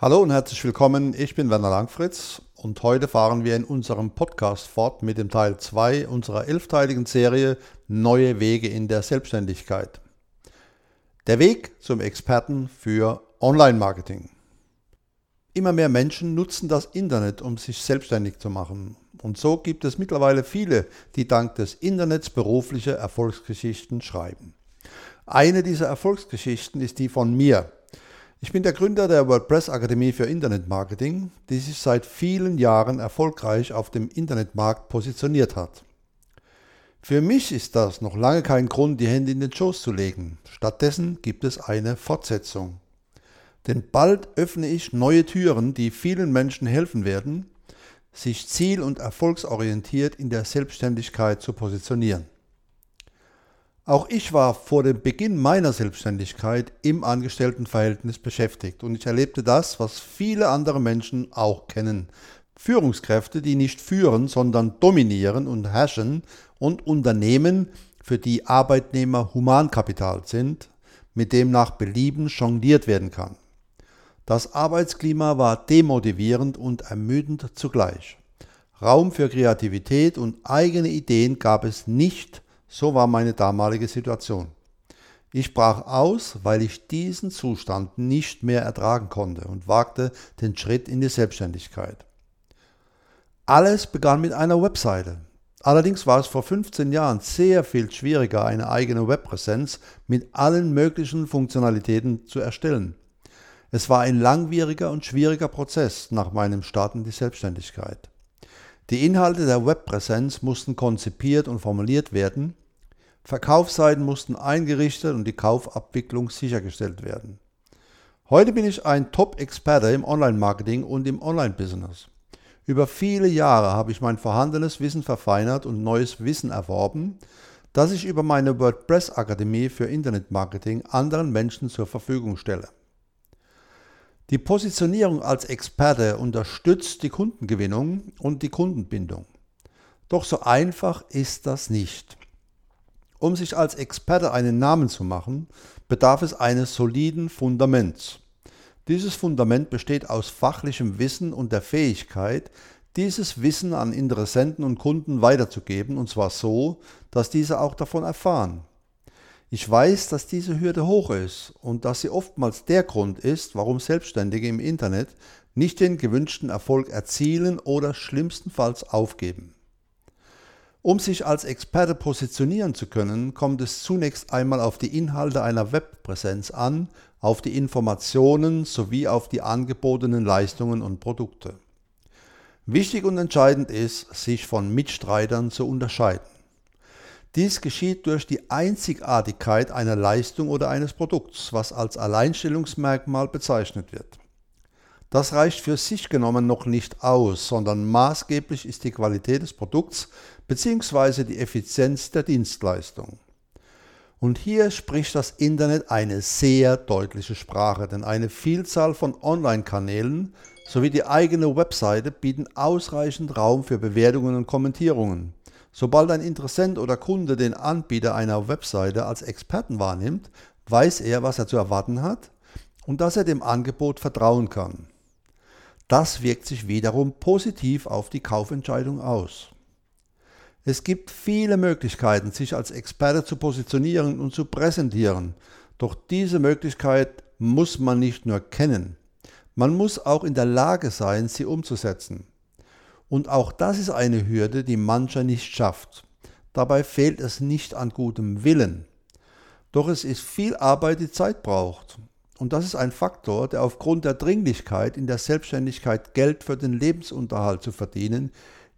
Hallo und herzlich willkommen, ich bin Werner Langfritz und heute fahren wir in unserem Podcast fort mit dem Teil 2 unserer elfteiligen Serie Neue Wege in der Selbstständigkeit. Der Weg zum Experten für Online-Marketing. Immer mehr Menschen nutzen das Internet, um sich selbstständig zu machen. Und so gibt es mittlerweile viele, die dank des Internets berufliche Erfolgsgeschichten schreiben. Eine dieser Erfolgsgeschichten ist die von mir. Ich bin der Gründer der WordPress Akademie für Internetmarketing, die sich seit vielen Jahren erfolgreich auf dem Internetmarkt positioniert hat. Für mich ist das noch lange kein Grund, die Hände in den Schoß zu legen. Stattdessen gibt es eine Fortsetzung. Denn bald öffne ich neue Türen, die vielen Menschen helfen werden, sich ziel- und erfolgsorientiert in der Selbstständigkeit zu positionieren. Auch ich war vor dem Beginn meiner Selbstständigkeit im Angestelltenverhältnis beschäftigt und ich erlebte das, was viele andere Menschen auch kennen. Führungskräfte, die nicht führen, sondern dominieren und herrschen und Unternehmen, für die Arbeitnehmer Humankapital sind, mit dem nach Belieben jongliert werden kann. Das Arbeitsklima war demotivierend und ermüdend zugleich. Raum für Kreativität und eigene Ideen gab es nicht, so war meine damalige Situation. Ich brach aus, weil ich diesen Zustand nicht mehr ertragen konnte und wagte den Schritt in die Selbstständigkeit. Alles begann mit einer Webseite. Allerdings war es vor 15 Jahren sehr viel schwieriger, eine eigene Webpräsenz mit allen möglichen Funktionalitäten zu erstellen. Es war ein langwieriger und schwieriger Prozess nach meinem Start in die Selbstständigkeit. Die Inhalte der Webpräsenz mussten konzipiert und formuliert werden, Verkaufsseiten mussten eingerichtet und die Kaufabwicklung sichergestellt werden. Heute bin ich ein Top-Experte im Online-Marketing und im Online-Business. Über viele Jahre habe ich mein vorhandenes Wissen verfeinert und neues Wissen erworben, das ich über meine WordPress-Akademie für Internetmarketing anderen Menschen zur Verfügung stelle. Die Positionierung als Experte unterstützt die Kundengewinnung und die Kundenbindung. Doch so einfach ist das nicht. Um sich als Experte einen Namen zu machen, bedarf es eines soliden Fundaments. Dieses Fundament besteht aus fachlichem Wissen und der Fähigkeit, dieses Wissen an Interessenten und Kunden weiterzugeben, und zwar so, dass diese auch davon erfahren. Ich weiß, dass diese Hürde hoch ist und dass sie oftmals der Grund ist, warum Selbstständige im Internet nicht den gewünschten Erfolg erzielen oder schlimmstenfalls aufgeben. Um sich als Experte positionieren zu können, kommt es zunächst einmal auf die Inhalte einer Webpräsenz an, auf die Informationen sowie auf die angebotenen Leistungen und Produkte. Wichtig und entscheidend ist, sich von Mitstreitern zu unterscheiden. Dies geschieht durch die Einzigartigkeit einer Leistung oder eines Produkts, was als Alleinstellungsmerkmal bezeichnet wird. Das reicht für sich genommen noch nicht aus, sondern maßgeblich ist die Qualität des Produkts bzw. die Effizienz der Dienstleistung. Und hier spricht das Internet eine sehr deutliche Sprache, denn eine Vielzahl von Online-Kanälen sowie die eigene Webseite bieten ausreichend Raum für Bewertungen und Kommentierungen. Sobald ein Interessent oder Kunde den Anbieter einer Webseite als Experten wahrnimmt, weiß er, was er zu erwarten hat und dass er dem Angebot vertrauen kann. Das wirkt sich wiederum positiv auf die Kaufentscheidung aus. Es gibt viele Möglichkeiten, sich als Experte zu positionieren und zu präsentieren, doch diese Möglichkeit muss man nicht nur kennen, man muss auch in der Lage sein, sie umzusetzen. Und auch das ist eine Hürde, die mancher nicht schafft. Dabei fehlt es nicht an gutem Willen. Doch es ist viel Arbeit, die Zeit braucht. Und das ist ein Faktor, der aufgrund der Dringlichkeit in der Selbstständigkeit Geld für den Lebensunterhalt zu verdienen,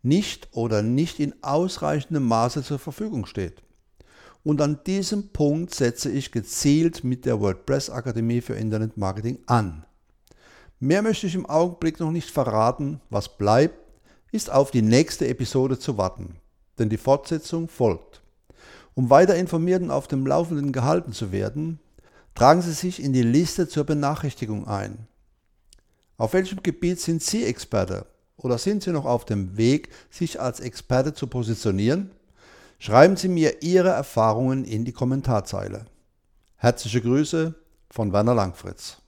nicht oder nicht in ausreichendem Maße zur Verfügung steht. Und an diesem Punkt setze ich gezielt mit der WordPress Akademie für Internet Marketing an. Mehr möchte ich im Augenblick noch nicht verraten. Was bleibt, ist auf die nächste Episode zu warten, denn die Fortsetzung folgt. Um weiter informiert und auf dem Laufenden gehalten zu werden, Tragen Sie sich in die Liste zur Benachrichtigung ein. Auf welchem Gebiet sind Sie Experte oder sind Sie noch auf dem Weg, sich als Experte zu positionieren? Schreiben Sie mir Ihre Erfahrungen in die Kommentarzeile. Herzliche Grüße von Werner Langfritz.